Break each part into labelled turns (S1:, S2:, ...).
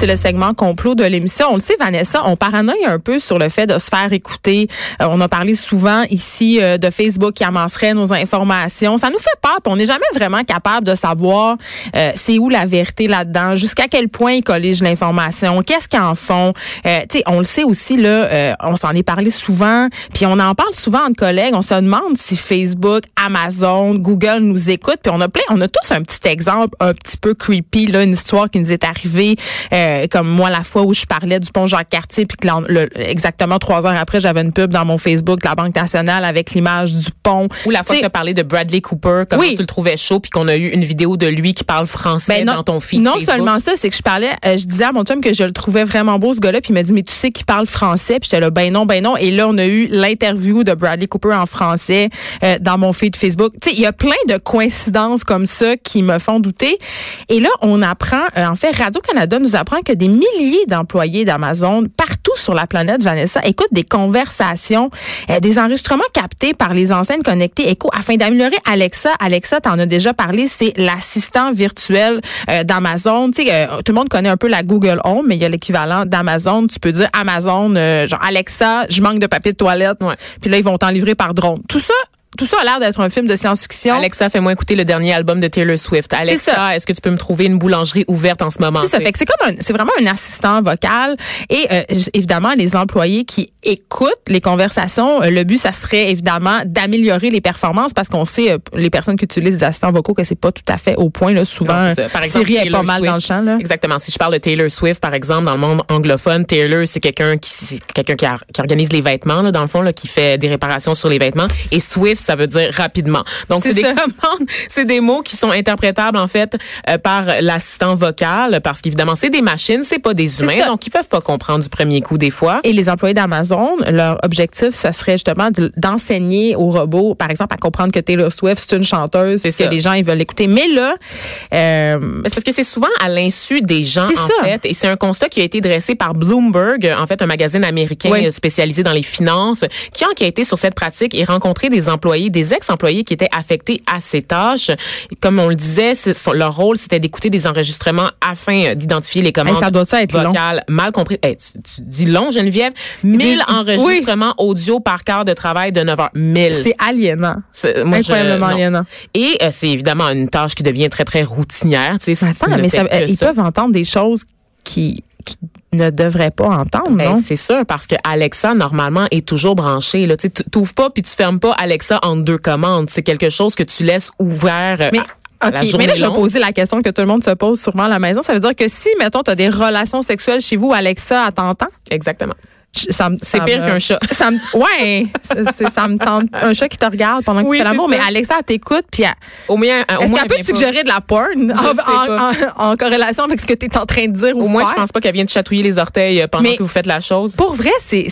S1: C'est le segment complot de l'émission. On le sait, Vanessa, on paranoïe un peu sur le fait de se faire écouter. Euh, on a parlé souvent ici euh, de Facebook qui amasserait nos informations. Ça nous fait peur. On n'est jamais vraiment capable de savoir euh, c'est où la vérité là-dedans, jusqu'à quel point ils colligent l'information, qu'est-ce qu'ils en font. tu sais, on le sait aussi là, on s'en est parlé souvent, puis on en parle souvent entre collègues. On se demande si Facebook, Amazon, Google nous écoutent. Puis on a plein, on a tous un petit exemple un petit peu creepy là, une histoire qui nous est arrivée. Euh, comme moi la fois où je parlais du pont Jacques-Cartier puis que le, exactement trois heures après j'avais une pub dans mon Facebook de la Banque nationale avec l'image du pont.
S2: Ou la fois que tu as parlé de Bradley Cooper comme tu le trouvais chaud puis qu'on a eu une vidéo de lui qui parle français
S1: ben
S2: dans ton feed
S1: Non seulement ça, c'est que je parlais euh, je disais à mon chum que je le trouvais vraiment beau ce gars-là puis il m'a dit mais tu sais qu'il parle français puis j'étais là ben non ben non et là on a eu l'interview de Bradley Cooper en français euh, dans mon feed Facebook. Tu sais il y a plein de coïncidences comme ça qui me font douter et là on apprend en fait Radio Canada nous apprend que des milliers d'employés d'Amazon partout sur la planète, Vanessa, écoutent des conversations, euh, des enregistrements captés par les enseignes connectées Echo afin d'améliorer Alexa. Alexa, t'en as déjà parlé, c'est l'assistant virtuel euh, d'Amazon. Tu sais, euh, tout le monde connaît un peu la Google Home, mais il y a l'équivalent d'Amazon. Tu peux dire Amazon, genre Alexa, je manque de papier de toilette. Puis là, ils vont t'en livrer par drone. Tout ça tout ça a l'air d'être un film de science-fiction.
S2: Alexa, fais-moi écouter le dernier album de Taylor Swift. Alexa, est-ce que tu peux me trouver une boulangerie ouverte en ce moment?
S1: C'est ça. Fait que c'est comme c'est vraiment un assistant vocal. Et euh, évidemment, les employés qui écoutent les conversations, euh, le but, ça serait évidemment d'améliorer les performances parce qu'on sait, euh, les personnes qui utilisent des assistants vocaux, que c'est pas tout à fait au point. Là, souvent, par exemple, Siri est pas mal dans le champ. Là.
S2: Exactement. Si je parle de Taylor Swift, par exemple, dans le monde anglophone, Taylor, c'est quelqu'un qui, quelqu'un qui, qui, commise les vêtements, là, dans le fond, là, qui fait des réparations sur les vêtements. Et Swift, ça veut dire rapidement. Donc, c'est des commandes, c'est des mots qui sont interprétables, en fait, euh, par l'assistant vocal, parce qu'évidemment, c'est des machines, c'est pas des humains, donc ils peuvent pas comprendre du premier coup, des fois.
S1: Et les employés d'Amazon, leur objectif, ce serait justement d'enseigner aux robots, par exemple, à comprendre que Taylor Swift, c'est une chanteuse, que les gens, ils veulent l'écouter. Mais là,
S2: euh, c'est parce que c'est souvent à l'insu des gens, en fait. Et c'est un constat qui a été dressé par Bloomberg, en fait, un magazine américain spécialisé dans les finances, qui a enquêté sur cette pratique et rencontré des employés, des ex-employés qui étaient affectés à ces tâches. Comme on le disait, leur rôle, c'était d'écouter des enregistrements afin d'identifier les commandes
S1: ça doit être
S2: vocales mal compris. tu, dis long, Geneviève? 1000 enregistrements audio par quart de travail de 9 heures. 1000.
S1: C'est aliénant. Moi, Incroyablement aliénant.
S2: Et euh, c'est évidemment une tâche qui devient très, très routinière. Tu
S1: mais ça, ils peuvent entendre des choses qui qui ne devrait pas entendre, ben,
S2: C'est sûr, parce que Alexa, normalement, est toujours branchée. Tu n'ouvres pas puis tu fermes pas Alexa en deux commandes. C'est quelque chose que tu laisses ouvert
S1: mais, à, la mais là, je vais poser la question que tout le monde se pose sûrement à la maison. Ça veut dire que si, mettons, tu as des relations sexuelles chez vous, Alexa, elle t'entend?
S2: Exactement. C'est pire qu'un chat.
S1: Ça me, ouais, ça me tente. Un chat qui te regarde pendant que tu fais l'amour, mais Alexa, elle t'écoute, puis
S2: au moins,
S1: est-ce qu'elle peut te suggérer de la porn en, corrélation avec ce que tu es en train de dire
S2: au
S1: ou
S2: moins, je pense pas qu'elle vienne te chatouiller les orteils euh, pendant que vous faites la chose.
S1: Pour vrai, c'est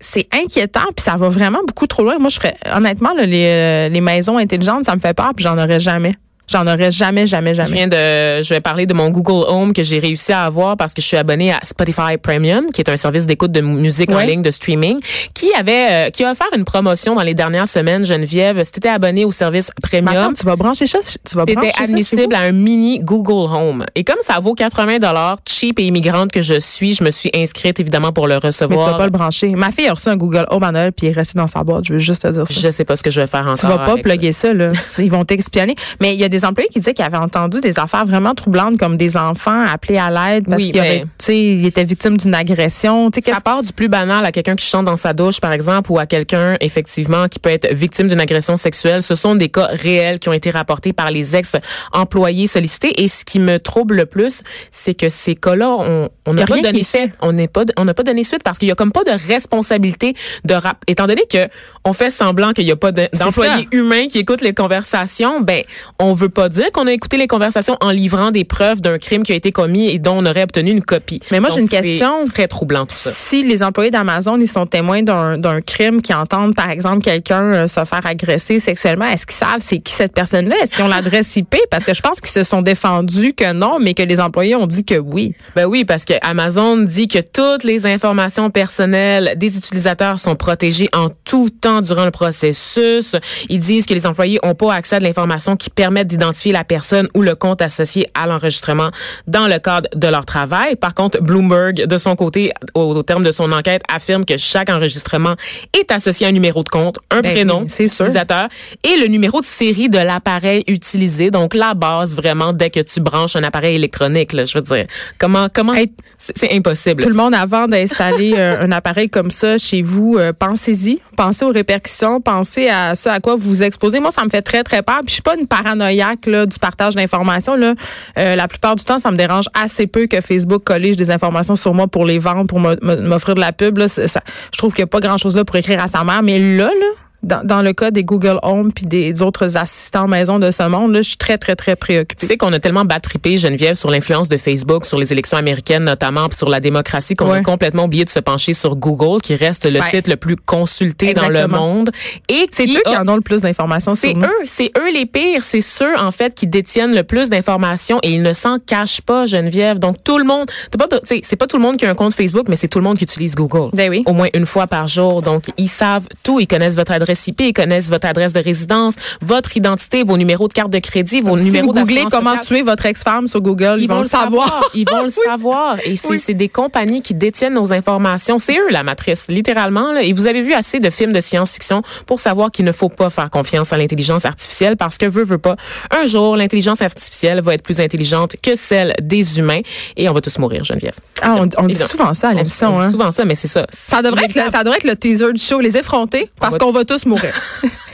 S1: c'est inquiétant puis ça va vraiment beaucoup trop loin. Moi, je ferais honnêtement les, euh, les maisons intelligentes, ça me fait peur puis j'en aurais jamais. J'en aurais jamais, jamais, jamais.
S2: Je viens de, je vais parler de mon Google Home que j'ai réussi à avoir parce que je suis abonnée à Spotify Premium, qui est un service d'écoute de musique en ligne de streaming, qui avait, euh, qui a offert une promotion dans les dernières semaines. Geneviève, si t'étais abonné au service Premium,
S1: tu vas brancher ça, tu vas
S2: brancher admissible à un mini Google Home. Et comme ça vaut 80 dollars, cheap et immigrante que je suis, je me suis inscrite évidemment pour le recevoir.
S1: Mais tu vas pas le brancher. Ma fille a reçu un Google Home à Noël puis est resté dans sa boîte. Je veux juste te dire ça.
S2: Je sais pas ce que je vais faire encore.
S1: Tu vas pas plugger ça, là. Ils vont t'expionner. Mais il y a des des employés qui disaient qu'ils avaient entendu des affaires vraiment troublantes comme des enfants appelés à l'aide parce
S2: Oui,
S1: qu'ils ils étaient victimes d'une agression.
S2: Ça part du plus banal à quelqu'un qui chante dans sa douche, par exemple, ou à quelqu'un, effectivement, qui peut être victime d'une agression sexuelle. Ce sont des cas réels qui ont été rapportés par les ex-employés sollicités. Et ce qui me trouble le plus, c'est que ces cas-là, on n'a pas donné suite. On n'est pas, on n'a pas donné suite parce qu'il y a comme pas de responsabilité de rap. Étant donné que on fait semblant qu'il n'y a pas d'employés humains qui écoutent les conversations, ben, on veut pas dire qu'on a écouté les conversations en livrant des preuves d'un crime qui a été commis et dont on aurait obtenu une copie.
S1: Mais moi, j'ai une question.
S2: Très troublant tout ça.
S1: Si les employés d'Amazon, ils sont témoins d'un crime, qui entendent, par exemple, quelqu'un euh, se faire agresser sexuellement, est-ce qu'ils savent c'est qui cette personne-là? Est-ce qu'ils ont l'adresse IP? Parce que je pense qu'ils se sont défendus que non, mais que les employés ont dit que oui.
S2: Ben oui, parce que Amazon dit que toutes les informations personnelles des utilisateurs sont protégées en tout temps durant le processus. Ils disent que les employés n'ont pas accès à de l'information qui d'identifier la personne ou le compte associé à l'enregistrement dans le cadre de leur travail. Par contre, Bloomberg, de son côté, au, au terme de son enquête, affirme que chaque enregistrement est associé à un numéro de compte, un
S1: Ben
S2: prénom,
S1: oui,
S2: utilisateur et le numéro de série de l'appareil utilisé. Donc, la base vraiment dès que tu branches un appareil électronique, là, je veux dire. Comment, comment,
S1: Hey,
S2: c'est c'est impossible.
S1: Tout le monde, avant d'installer euh, un appareil comme ça chez vous, euh, pensez-y. Pensez aux répercussions. Pensez à ce à quoi vous vous exposez. Moi, ça me fait très, très peur. Puis, je suis pas une paranoïaque du partage d'informations. Là. Euh, la plupart du temps, ça me dérange assez peu que Facebook collige des informations sur moi pour les vendre, pour m'offrir de la pub. Là. Je trouve qu'il n'y a pas grand-chose là pour écrire à sa mère. Mais là, là, dans, dans le cas des Google Home puis des autres assistants maison de ce monde, là, je suis très, très, très
S2: Tu
S1: préoccupée.
S2: sais qu'on a tellement battrippé, Geneviève, sur l'influence de Facebook, sur les élections américaines notamment, puis sur la démocratie, qu'on
S1: Ouais.
S2: a complètement oublié de se pencher sur Google, qui reste le
S1: Ouais.
S2: site le plus consulté dans le monde. Et
S1: C'est eux qui en ont le plus d'informations
S2: C'est eux, c'est eux les pires. C'est ceux, en fait, qui détiennent le plus d'informations et ils ne s'en cachent pas, Geneviève. Donc, tout le monde, tu c'est pas tout le monde qui a un compte Facebook, mais c'est tout le monde qui utilise Google.
S1: Ben oui.
S2: Au moins une fois par jour. Donc, ils savent tout. Ils connaissent votre adresse IP, ils connaissent votre adresse de résidence, votre identité, vos numéros de carte de crédit, vos
S1: Si
S2: numéros
S1: vous googlez comment
S2: sociale.
S1: tuer votre ex-femme sur Google, ils, vont le savoir.
S2: Ils vont le savoir. Et c'est c'est des compagnies qui détiennent nos informations. C'est eux la matrice, littéralement. Là. Et vous avez vu assez de films de science-fiction pour savoir qu'il ne faut pas faire confiance à l'intelligence artificielle parce que veut, veut pas. Un jour, l'intelligence artificielle va être plus intelligente que celle des humains et on va tous mourir, Geneviève.
S1: Ah, on, on dit souvent ça à
S2: On-
S1: l'émission.
S2: on dit
S1: Hein.
S2: souvent ça, mais c'est ça.
S1: Ça devrait, être le, ça devrait être le teaser du show, les effronter, parce qu'on va tous mourir.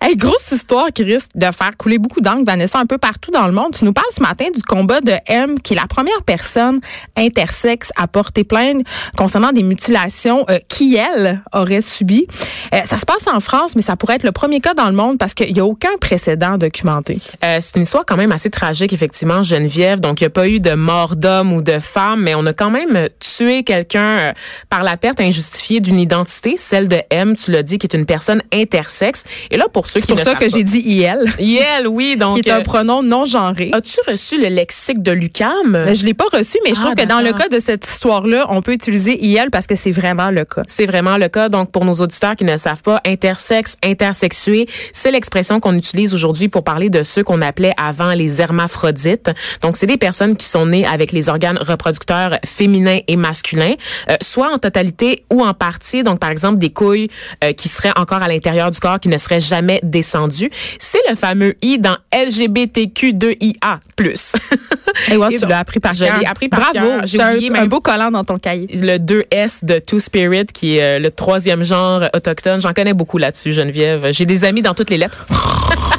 S1: Hey, grosse histoire qui risque de faire couler beaucoup d'encre, Vanessa, un peu partout dans le monde. Tu nous parles ce matin du combat de M, qui est la première personne intersexe à porter plainte concernant des mutilations euh, qui, elle, aurait subies. Euh, ça se passe en France, mais ça pourrait être le premier cas dans le monde parce qu'il n'y a aucun précédent documenté.
S2: Euh, c'est une histoire quand même assez tragique, effectivement, Geneviève. Donc, il n'y a pas eu de mort d'homme ou de femme, mais on a quand même tué quelqu'un euh, par la perte injustifiée d'une identité, celle de M, tu l'as dit, qui est une personne intersexe. Et là, pour ceux
S1: C'est pour
S2: ne
S1: ça que j'ai dit IL,
S2: Yel, oui, donc...
S1: qui est un
S2: euh,
S1: pronom non genré.
S2: As-tu reçu le lexique de l'UCAM?
S1: Euh, Je l'ai pas reçu, mais je
S2: Ah,
S1: trouve que dans le cas de cette histoire-là, on peut utiliser IL parce que c'est vraiment le cas.
S2: C'est vraiment le cas. Donc, pour nos auditeurs qui ne savent pas, intersexe, intersexué, c'est l'expression qu'on utilise aujourd'hui pour parler de ceux qu'on appelait avant les hermaphrodites. Donc, c'est des personnes qui sont nées avec les organes reproducteurs féminins et masculins, euh, soit en totalité ou en partie. Donc, par exemple, des couilles euh, qui seraient encore à l'intérieur du corps, qui ne seraient jamais descendues. C'est le fameux I dans LGBTQ2IA+.
S1: Et ouais,
S2: Et
S1: tu
S2: donc,
S1: l'as appris par
S2: je
S1: cœur.
S2: l'ai appris par
S1: Bravo.
S2: J'ai
S1: un,
S2: oublié
S1: un
S2: même-
S1: beau collant dans ton cahier.
S2: le 2S de Two Spirit, qui est euh, le troisième genre autochtone. J'en connais beaucoup là-dessus, Geneviève. J'ai des amis dans toutes les lettres.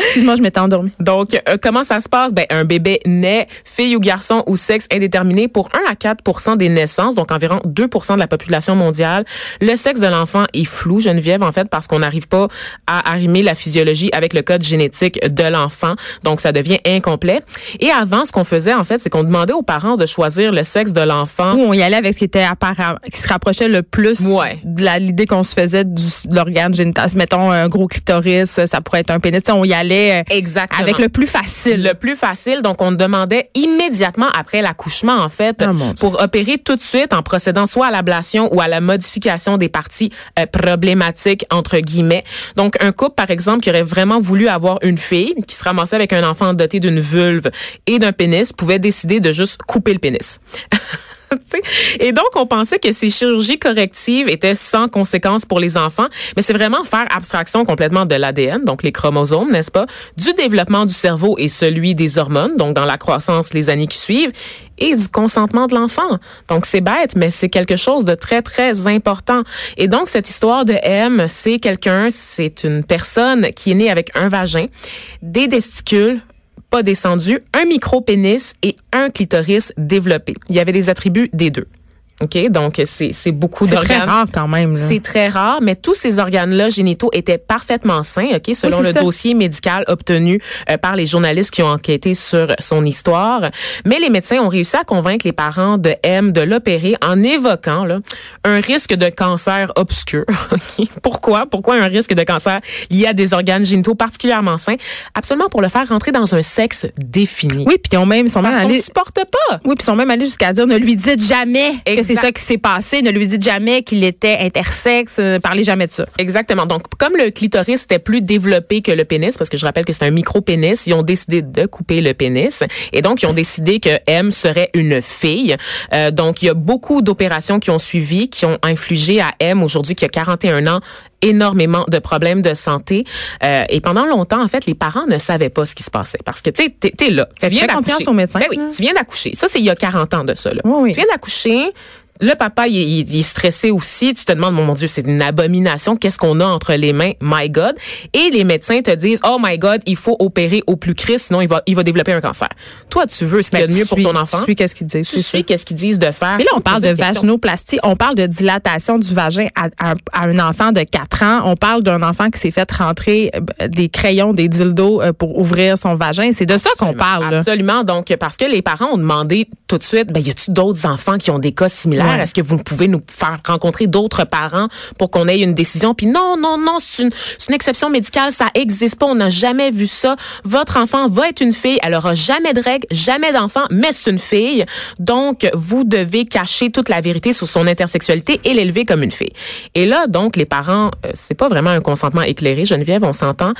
S1: Excuse-moi, je m'étais endormie.
S2: Donc, euh, comment ça se passe? Ben, un bébé naît, fille ou garçon ou sexe indéterminé pour 1 à 4 des naissances, donc environ 2 de la population mondiale. Le sexe de l'enfant est flou, Geneviève, en fait, parce qu'on n'arrive pas à arrimer la physiologie avec le code génétique de l'enfant. Donc, ça devient incomplet. Et avant, ce qu'on faisait, en fait, c'est qu'on demandait aux parents de choisir le sexe de l'enfant.
S1: Où on y allait avec ce qui était apparent, qui se rapprochait le plus
S2: Ouais.
S1: de l'idée qu'on se faisait du, de l'organe génital. Mettons un gros clitoris, ça pourrait être un pénis. Tu sais, on y allait euh,
S2: Exactement.
S1: avec le plus facile.
S2: Le plus facile, donc on demandait immédiatement après l'accouchement, en fait,
S1: Ah,
S2: pour opérer tout de suite en procédant soit à l'ablation ou à la modification des parties euh, problématiques, entre guillemets. Donc, un couple, par exemple, qui aurait vraiment voulu avoir une fille, qui se ramassait avec un enfant doté d'une vulve et d'un pénis, pouvait décider de juste couper le pénis. et donc, on pensait que ces chirurgies correctives étaient sans conséquences pour les enfants, mais c'est vraiment faire abstraction complètement de l'ADN, donc les chromosomes, n'est-ce pas, du développement du cerveau et celui des hormones, donc dans la croissance les années qui suivent, et du consentement de l'enfant. Donc, c'est bête, mais c'est quelque chose de très, très important. Et donc, cette histoire de M, c'est quelqu'un, c'est une personne qui est née avec un vagin, des testicules, pas descendu, un micro-pénis et un clitoris développé. Il y avait des attributs des deux. OK? Donc, c'est, c'est beaucoup d'organes.
S1: C'est très rare quand même.
S2: C'est très rare, mais tous ces organes-là génitaux étaient parfaitement sains, OK? Selon le dossier médical obtenu euh, par les journalistes qui ont enquêté sur son histoire. Mais les médecins ont réussi à convaincre les parents de M de l'opérer en évoquant là, un risque de cancer obscur. Pourquoi? Pourquoi un risque de cancer lié à des organes génitaux particulièrement sains? Absolument pour le faire rentrer dans un sexe défini.
S1: Oui, puis ils ont même, sont
S2: même
S1: allés...
S2: supporte pas.
S1: Oui, puis ils sont même allés jusqu'à dire, ne lui dites jamais c'est ça qui s'est passé. Ne lui dites jamais qu'il était intersexe. Euh, parlez jamais de ça.
S2: Exactement. Donc, comme le clitoris était plus développé que le pénis, parce que je rappelle que c'est un micro-pénis, ils ont décidé de couper le pénis. Et donc, ils ont décidé que M serait une fille. Euh, donc, il y a beaucoup d'opérations qui ont suivi, qui ont infligé à M, aujourd'hui, qui a 41 ans, énormément de problèmes de santé. Euh, et pendant longtemps, en fait, les parents ne savaient pas ce qui se passait. Parce que, tu sais, t'es, es là.
S1: Tu viens d'accoucher. au médecin.
S2: Ben oui, tu viens d'accoucher. Ça, c'est il y a 40 ans de ça. Là.
S1: Oui, oui.
S2: Tu viens d'accoucher, le papa, il, il, est stressé aussi. Tu te demandes, mon, Dieu, c'est une abomination. Qu'est-ce qu'on a entre les mains? My God. Et les médecins te disent, oh my God, il faut opérer au plus cri, sinon il va, il va développer un cancer. Toi, tu veux ce qu'il y a de mieux pour ton enfant?
S1: Tu suis qu'est-ce qu'ils disent.
S2: Tu suis qu'est-ce qu'ils disent de faire?
S1: Mais là, on parle de vaginoplastie. On parle de dilatation du vagin à, à, un enfant de 4 ans. On parle d'un enfant qui s'est fait rentrer euh, des crayons, des dildos euh, pour ouvrir son vagin. C'est de ça qu'on parle.
S2: Absolument. Donc, parce que les parents ont demandé tout de suite, ben, y a-tu d'autres enfants qui ont des cas similaires? Est-ce que vous pouvez nous faire rencontrer d'autres parents pour qu'on ait une décision? Puis non, non, non, c'est une, une, exception médicale, ça existe pas, on n'a jamais vu ça. Votre enfant va être une fille, elle aura jamais de règles, jamais d'enfant, mais c'est une fille. Donc, vous devez cacher toute la vérité sur son intersexualité et l'élever comme une fille. Et là, donc, les parents, euh, c'est pas vraiment un consentement éclairé, Geneviève, on s'entend,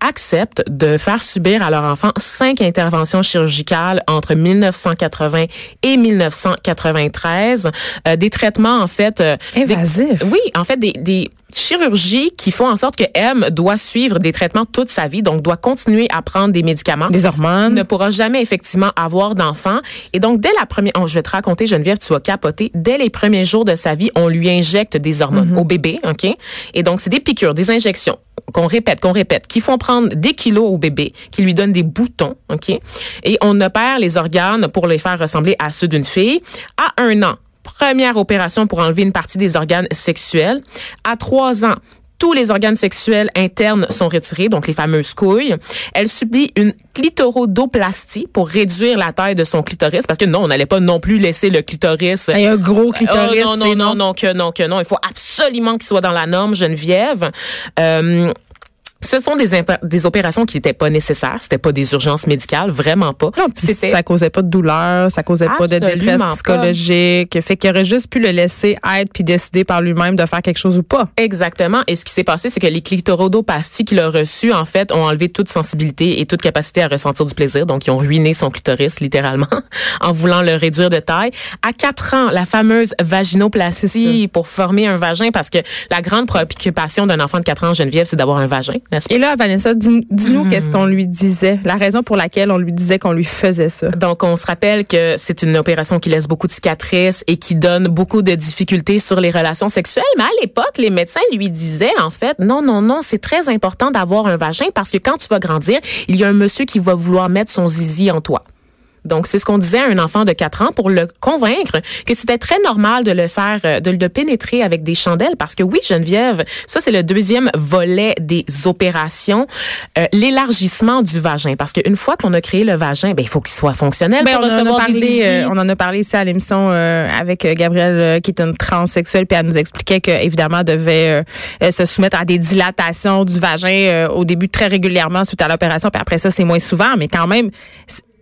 S2: acceptent de faire subir à leur enfant cinq interventions chirurgicales entre 1980 et 1993, euh, des traitements en fait. Euh,
S1: Invasif.
S2: oui, en fait, des, des chirurgies qui font en sorte que M doit suivre des traitements toute sa vie, donc doit continuer à prendre des médicaments.
S1: Des hormones.
S2: Ne pourra jamais effectivement avoir d'enfant. Et donc, dès la première, oh, je vais te raconter, Geneviève, tu vas capoter. Dès les premiers jours de sa vie, on lui injecte des hormones
S1: Mhm.
S2: au bébé, OK? Et donc, c'est des piqûres, des injections qu'on répète, qu'on répète, qui font prendre des kilos au bébé, qui lui donnent des boutons, OK? Et on opère les organes pour les faire ressembler à ceux d'une fille. À un an, première opération pour enlever une partie des organes sexuels. À trois ans, tous les organes sexuels internes sont retirés, donc les fameuses couilles. Elle subit une clitorodoplastie pour réduire la taille de son clitoris, parce que non, on n'allait pas non plus laisser le clitoris.
S1: Il y a un gros clitoris.
S2: Oh, non, non, non, non, que non, que non. Il faut absolument qu'il soit dans la norme, Geneviève. Euh, ce sont des, des opérations qui n'étaient pas nécessaires. C'était pas des urgences médicales, vraiment pas.
S1: Non, ça causait pas de douleur, ça causait pas de détresse psychologique. Pas. Fait qu'il aurait juste pu le laisser être puis décider par lui-même de faire quelque chose ou pas.
S2: Exactement. Et ce qui s'est passé, c'est que les clitorodopasties qu'il a reçues, en fait, ont enlevé toute sensibilité et toute capacité à ressentir du plaisir. Donc, ils ont ruiné son clitoris, littéralement, en voulant le réduire de taille. À quatre ans, la fameuse vaginoplastie pour former un vagin, parce que la grande préoccupation d'un enfant de quatre ans, Geneviève, c'est d'avoir un vagin.
S1: Et là, Vanessa, dis-nous dis mmh. qu'est-ce qu'on lui disait, la raison pour laquelle on lui disait qu'on lui faisait ça.
S2: Donc, on se rappelle que c'est une opération qui laisse beaucoup de cicatrices et qui donne beaucoup de difficultés sur les relations sexuelles. Mais à l'époque, les médecins lui disaient, en fait, non, non, non, c'est très important d'avoir un vagin parce que quand tu vas grandir, il y a un monsieur qui va vouloir mettre son zizi en toi. Donc, c'est ce qu'on disait à un enfant de 4 ans pour le convaincre que c'était très normal de le faire, de le pénétrer avec des chandelles. Parce que oui, Geneviève, ça, c'est le deuxième volet des opérations, euh, l'élargissement du vagin. Parce qu'une fois qu'on a créé le vagin, ben, il faut qu'il soit fonctionnel
S1: ben,
S2: pour
S1: on
S2: recevoir
S1: en a parlé,
S2: des
S1: euh, On en a parlé ici à l'émission euh, avec Gabrielle, qui est une transsexuelle, puis elle nous expliquait qu'évidemment, devait se soumettre à des dilatations du vagin au début très régulièrement suite à l'opération, puis après ça, c'est moins souvent, mais quand même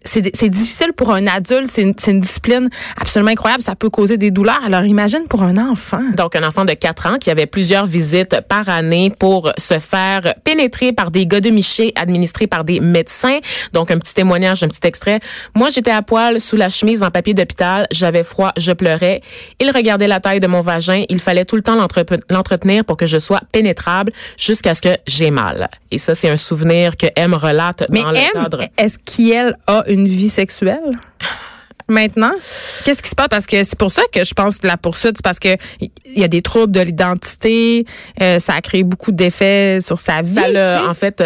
S1: c'est difficile pour un adulte, c'est une, une, discipline absolument incroyable, ça peut causer des douleurs. Alors imagine pour un enfant.
S2: Donc un enfant de 4 ans qui avait plusieurs visites par année pour se faire pénétrer par des godemichés administrés par des médecins. Donc un petit témoignage, un petit extrait. Moi, j'étais à poil sous la chemise en papier d'hôpital, j'avais froid, je pleurais. Il regardait la taille de mon vagin, il fallait tout le temps l'entretenir pour que je sois pénétrable jusqu'à ce que j'ai mal. Et ça, c'est un souvenir que M relate
S1: Mais
S2: dans le
S1: M,
S2: cadre.
S1: Est-ce qu'elle a une vie sexuelle? Maintenant, qu'est-ce qui se passe? Parce que c'est pour ça que je pense que la poursuite c'est parce que il y a des troubles de l'identité, euh, ça a créé beaucoup d'effets sur sa vie.
S2: Ça l'a en fait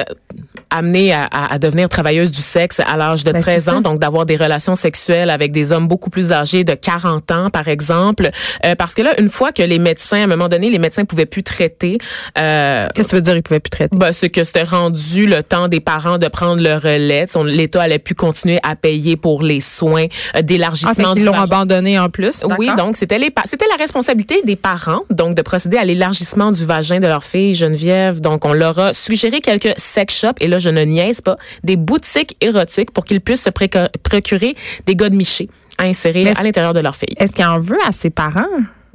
S2: euh, amené à, à, devenir travailleuse du sexe à l'âge de
S1: Ben,
S2: 13
S1: c'est
S2: ans,
S1: ça.
S2: donc d'avoir des relations sexuelles avec des hommes beaucoup plus âgés de 40 ans par exemple, Euh, parce que là une fois que les médecins à un moment donné les médecins pouvaient plus traiter euh,
S1: Qu'est-ce que tu veux dire, il pouvait plus traiter?
S2: ben, c'est que c'était rendu le temps des parents de prendre le relais. L'État allait plus continuer à payer pour les soins euh,
S1: Ah,
S2: d'élargissement
S1: qu'ils
S2: du
S1: l'ont
S2: vagin.
S1: abandonné en plus.
S2: Oui, donc c'était les c'était la responsabilité des parents donc de procéder à l'élargissement du vagin de leur fille Geneviève. Donc on leur a suggéré quelques sex shops et là je ne niaise pas, des boutiques érotiques pour qu'ils puissent se procurer des gars de michés à insérer à l'intérieur de leur fille.
S1: Est-ce qu'il en veut à ses parents?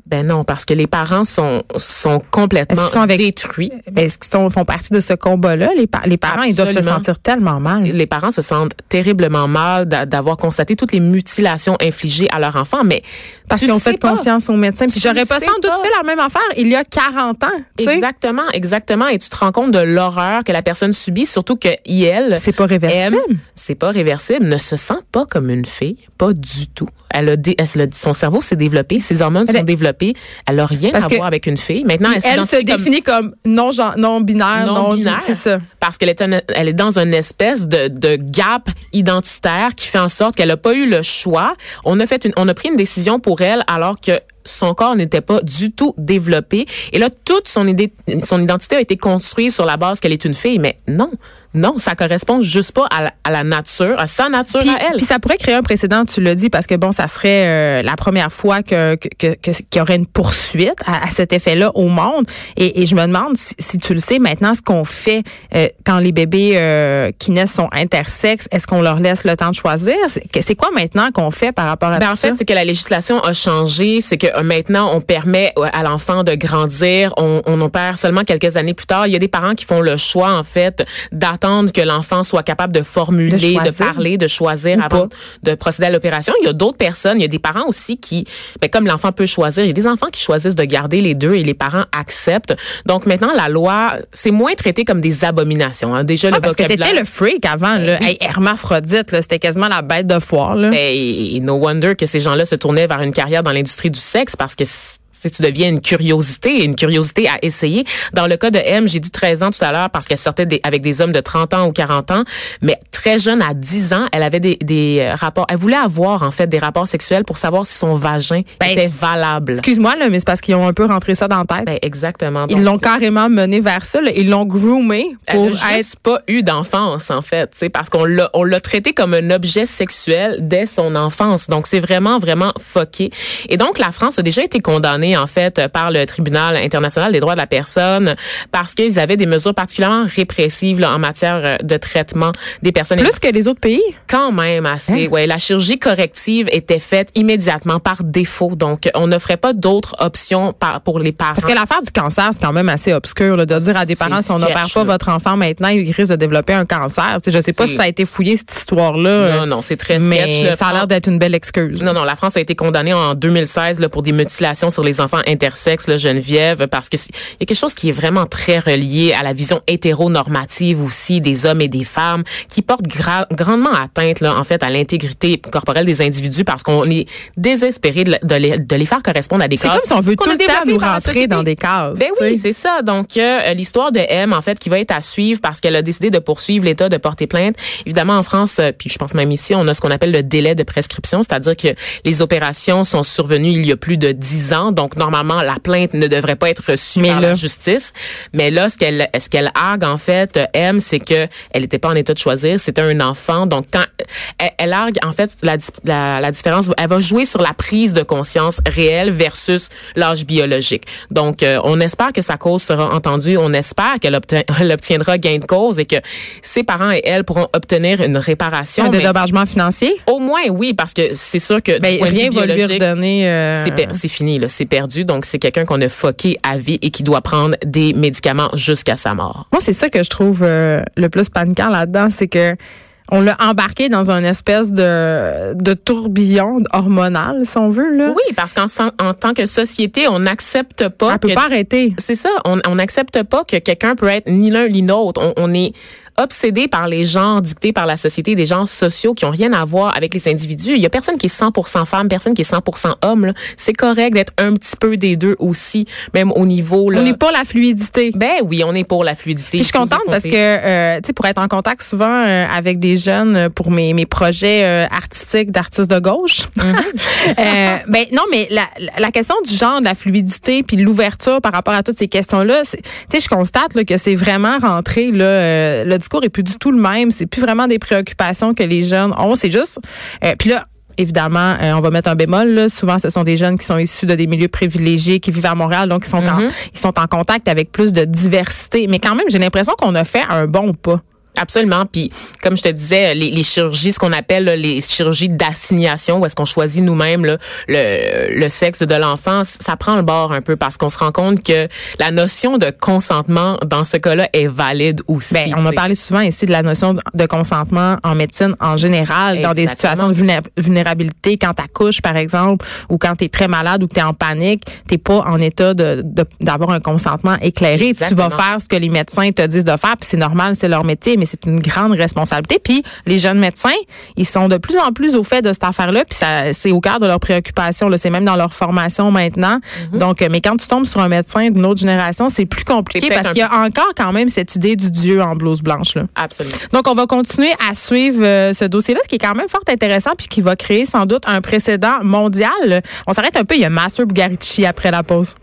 S2: Ben non, parce que les parents sont sont
S1: Est-ce
S2: complètement
S1: qu'ils sont avec-
S2: détruits.
S1: Ben, Est-ce qu'ils sont- font partie de ce combat-là? Les, pa- les parents, ils doivent se sentir tellement mal.
S2: les parents se sentent terriblement mal d'a- d'avoir constaté toutes les mutilations infligées à leur enfant, mais
S1: Parce qu'ils ont fait
S2: pas.
S1: confiance aux médecins. Puis
S2: Tu
S1: j'aurais pas sans doute
S2: pas.
S1: fait la même affaire il y a 40 ans.
S2: Exactement, exactement. Et tu te rends compte de l'horreur que la personne subit, surtout que elle,
S1: C'est pas réversible.
S2: C'est pas réversible, ne se sent pas comme une fille, pas du tout. Elle a, dé- elle son cerveau s'est développé, ses hormones sont développées. Elle a rien
S1: Parce
S2: à voir avec une fille. Maintenant, elle,
S1: Elle se
S2: comme-
S1: définit comme non, binaire, non,
S2: non-binaire.
S1: c'est ça.
S2: Parce qu'elle est, un- elle est dans une espèce de, de gap identitaire qui fait en sorte qu'elle n'a pas eu le choix. On a fait une, on a pris une décision pour elle alors que son corps n'était pas du tout développé. Et là, toute son idée, son identité a été construite sur la base qu'elle est une fille. Mais non, non, ça correspond juste pas à la, à la nature, à sa nature
S1: Puis,
S2: à elle.
S1: puis ça pourrait créer un précédent, tu l'as dit, parce que bon, ça serait euh, la première fois que que- que- qu'il y aurait une poursuite à, à cet effet-là au monde. Et, et je me demande si, si tu le sais maintenant, ce qu'on fait euh, quand les bébés euh, qui naissent sont intersexes, est-ce qu'on leur laisse le temps de choisir? C'est c'est quoi maintenant qu'on fait par rapport à
S2: Ben,
S1: tout
S2: en fait,
S1: ça?
S2: c'est que la législation a changé. C'est que euh, maintenant, on permet à l'enfant de grandir. On, on opère seulement quelques années plus tard. Il y a des parents qui font le choix, en fait, d'attendre que l'enfant soit capable de formuler,
S1: De
S2: parler, de choisir
S1: Ou
S2: avant
S1: pas.
S2: de procéder à l'opération. Il y a d'autres personnes. Il y a des parents aussi qui, ben, comme l'enfant peut choisir, il y a des enfants qui choisissent de garder les deux et les parents acceptent. Donc maintenant, la loi, c'est moins traité comme des abominations. hein. Déjà,
S1: Ah,
S2: le
S1: parce que
S2: vocabulaire.
S1: t'étais le freak avant, là.
S2: Oui.
S1: Hey, hermaphrodite, là, c'était quasiment la bête de foire, là.
S2: Ben, et no wonder que ces gens-là se tournaient vers une carrière dans l'industrie du sexe parce que tu deviens une curiosité, une curiosité à essayer. Dans le cas de M, j'ai dit 13 ans tout à l'heure parce qu'elle sortait des- avec des hommes de 30 ans ou 40 ans, mais très jeune, à 10 ans, elle avait des, des euh, rapports, elle voulait avoir en fait des rapports sexuels pour savoir si son vagin
S1: Ben,
S2: était
S1: c'est-
S2: valable.
S1: Excuse-moi, là, mais c'est parce qu'ils ont un peu rentré ça dans la tête.
S2: Ben, exactement.
S1: Ils l'ont
S2: c'est-
S1: carrément mené vers ça. là. Ils l'ont groomé
S2: Elle
S1: pour être.
S2: juste pas eu d'enfance en fait, tu sais, parce qu'on l'a on l'a traité comme un objet sexuel dès son enfance. Donc c'est vraiment vraiment foqué. Et donc la France a déjà été condamnée en fait par le tribunal international des droits de la personne parce qu'ils avaient des mesures particulièrement répressives là, en matière euh, de traitement des personnes
S1: Plus que les autres pays?
S2: quand même assez.
S1: Hein?
S2: Ouais, la chirurgie corrective était faite immédiatement par défaut. Donc on n'offrait pas d'autres options par- pour les parents.
S1: Parce que l'affaire du cancer, c'est quand même assez obscur là, de dire à des parents si on n'opère pas
S2: là.
S1: votre enfant maintenant, il risque de développer un cancer. Sais, je sais pas si ça a été fouillé cette histoire-là.
S2: non,
S1: euh,
S2: non, c'est très
S1: Mais
S2: sketch. là.
S1: ça a l'air d'être une belle excuse.
S2: Non, non, la France a été condamnée en 2016 là, pour des mutilations sur les enfants intersexes, là, Geneviève, parce que c'est- il y a quelque chose qui est vraiment très relié à la vision hétéronormative aussi des hommes et des femmes, qui porte gra- grandement atteinte, là, en fait, à l'intégrité corporelle des individus, parce qu'on est désespéré de, de les, de les faire correspondre à des
S1: C'est
S2: cases.
S1: comme si on veut
S2: qu'on
S1: tout le temps nous rentrer dans des cases.
S2: Ben oui, c'est ça. Donc, euh, l'histoire de M, en fait, qui va être à suivre parce qu'elle a décidé de poursuivre l'État de porter plainte. Évidemment, en France, euh, puis je pense même ici, on a ce qu'on appelle le délai de prescription, c'est-à-dire que les opérations sont survenues il y a plus de 10 ans. Donc, Donc, normalement, la plainte ne devrait pas être reçue
S1: Mais
S2: par
S1: là-
S2: la justice. Mais là, ce qu'elle, ce qu'elle argue, en fait, euh, aime, c'est que elle n'était pas en état de choisir. C'était un enfant. Donc, quand elle, elle argue, en fait, la, la, la différence, elle va jouer sur la prise de conscience réelle versus l'âge biologique. Donc, euh, on espère que sa cause sera entendue. On espère qu'elle obtiendra gain de cause et que ses parents et elle pourront obtenir une réparation.
S1: Un dédommagement financier?
S2: au moins, oui, parce que c'est sûr que
S1: Ben,
S2: du point de
S1: rien
S2: vue
S1: va lui redonner. euh,
S2: c'est fini, là, c'est perdu. Donc, c'est quelqu'un qu'on a foqué à vie et qui doit prendre des médicaments jusqu'à sa mort.
S1: Moi, c'est ça que je trouve euh, le plus paniquant là-dedans, c'est que on l'a embarqué dans une espèce de, de tourbillon hormonal, si on veut. Là.
S2: Oui, parce qu'en en tant que société, on n'accepte pas.
S1: Elle peut pas arrêter.
S2: C'est ça, on on n'accepte pas que quelqu'un peut être ni l'un ni l'autre. On, on est obsédé par les genres dictés par la société, des genres sociaux qui ont rien à voir avec les individus. Il y a personne qui est 100% femme, personne qui est 100% homme. là. C'est correct d'être un petit peu des deux aussi, même au niveau là.
S1: On n'est pas la fluidité.
S2: Ben oui, on est pour la fluidité.
S1: Puis je suis contente parce que, euh, tu sais, pour être en contact souvent euh, avec des jeunes pour mes, mes projets euh, artistiques d'artistes de gauche. euh, ben non, mais la, la question du genre, de la fluidité, puis de l'ouverture par rapport à toutes ces questions-là, c'est- tu sais, je constate là, que c'est vraiment rentré. Là, euh, le discours est plus du tout le même. C'est plus vraiment des préoccupations que les jeunes ont. C'est juste. euh, puis là. Évidemment, euh, on va mettre un bémol. Là. Souvent, ce sont des jeunes qui sont issus de des milieux privilégiés, qui vivent à Montréal, donc ils sont, en, ils sont en contact avec plus de diversité. Mais quand même, j'ai l'impression qu'on a fait un bon pas.
S2: Absolument. Puis, comme je te disais, les, les chirurgies, ce qu'on appelle là, les chirurgies d'assignation, où est-ce qu'on choisit nous-mêmes le, le sexe de l'enfant, ça prend le bord un peu parce qu'on se rend compte que la notion de consentement dans ce cas-là est valide aussi.
S1: Ben, on a parlé souvent ici de la notion de consentement en médecine en général, dans des situations de vulné- vulnérabilité, quand tu accouches, par exemple, ou quand tu es très malade ou que tu es en panique, tu pas en état de- de- d'avoir un consentement éclairé.
S2: Exactement.
S1: Tu vas faire ce que les médecins te disent de faire, puis c'est normal, c'est leur métier, mais c'est une grande responsabilité. Puis les jeunes médecins, ils sont de plus en plus au fait de cette affaire-là, puis ça c'est au cœur de leurs préoccupations. là. C'est même dans leur formation maintenant.
S2: Mhm.
S1: Donc, euh, mais quand tu tombes sur un médecin d'une autre génération, c'est plus compliqué parce qu'il y a encore quand même cette idée du dieu en blouse blanche. Là.
S2: Absolument.
S1: Donc, on va continuer à suivre euh, ce dossier-là, qui est quand même fort intéressant, puis qui va créer sans doute un précédent mondial. On s'arrête un peu, il y a Master Bugarici après la pause.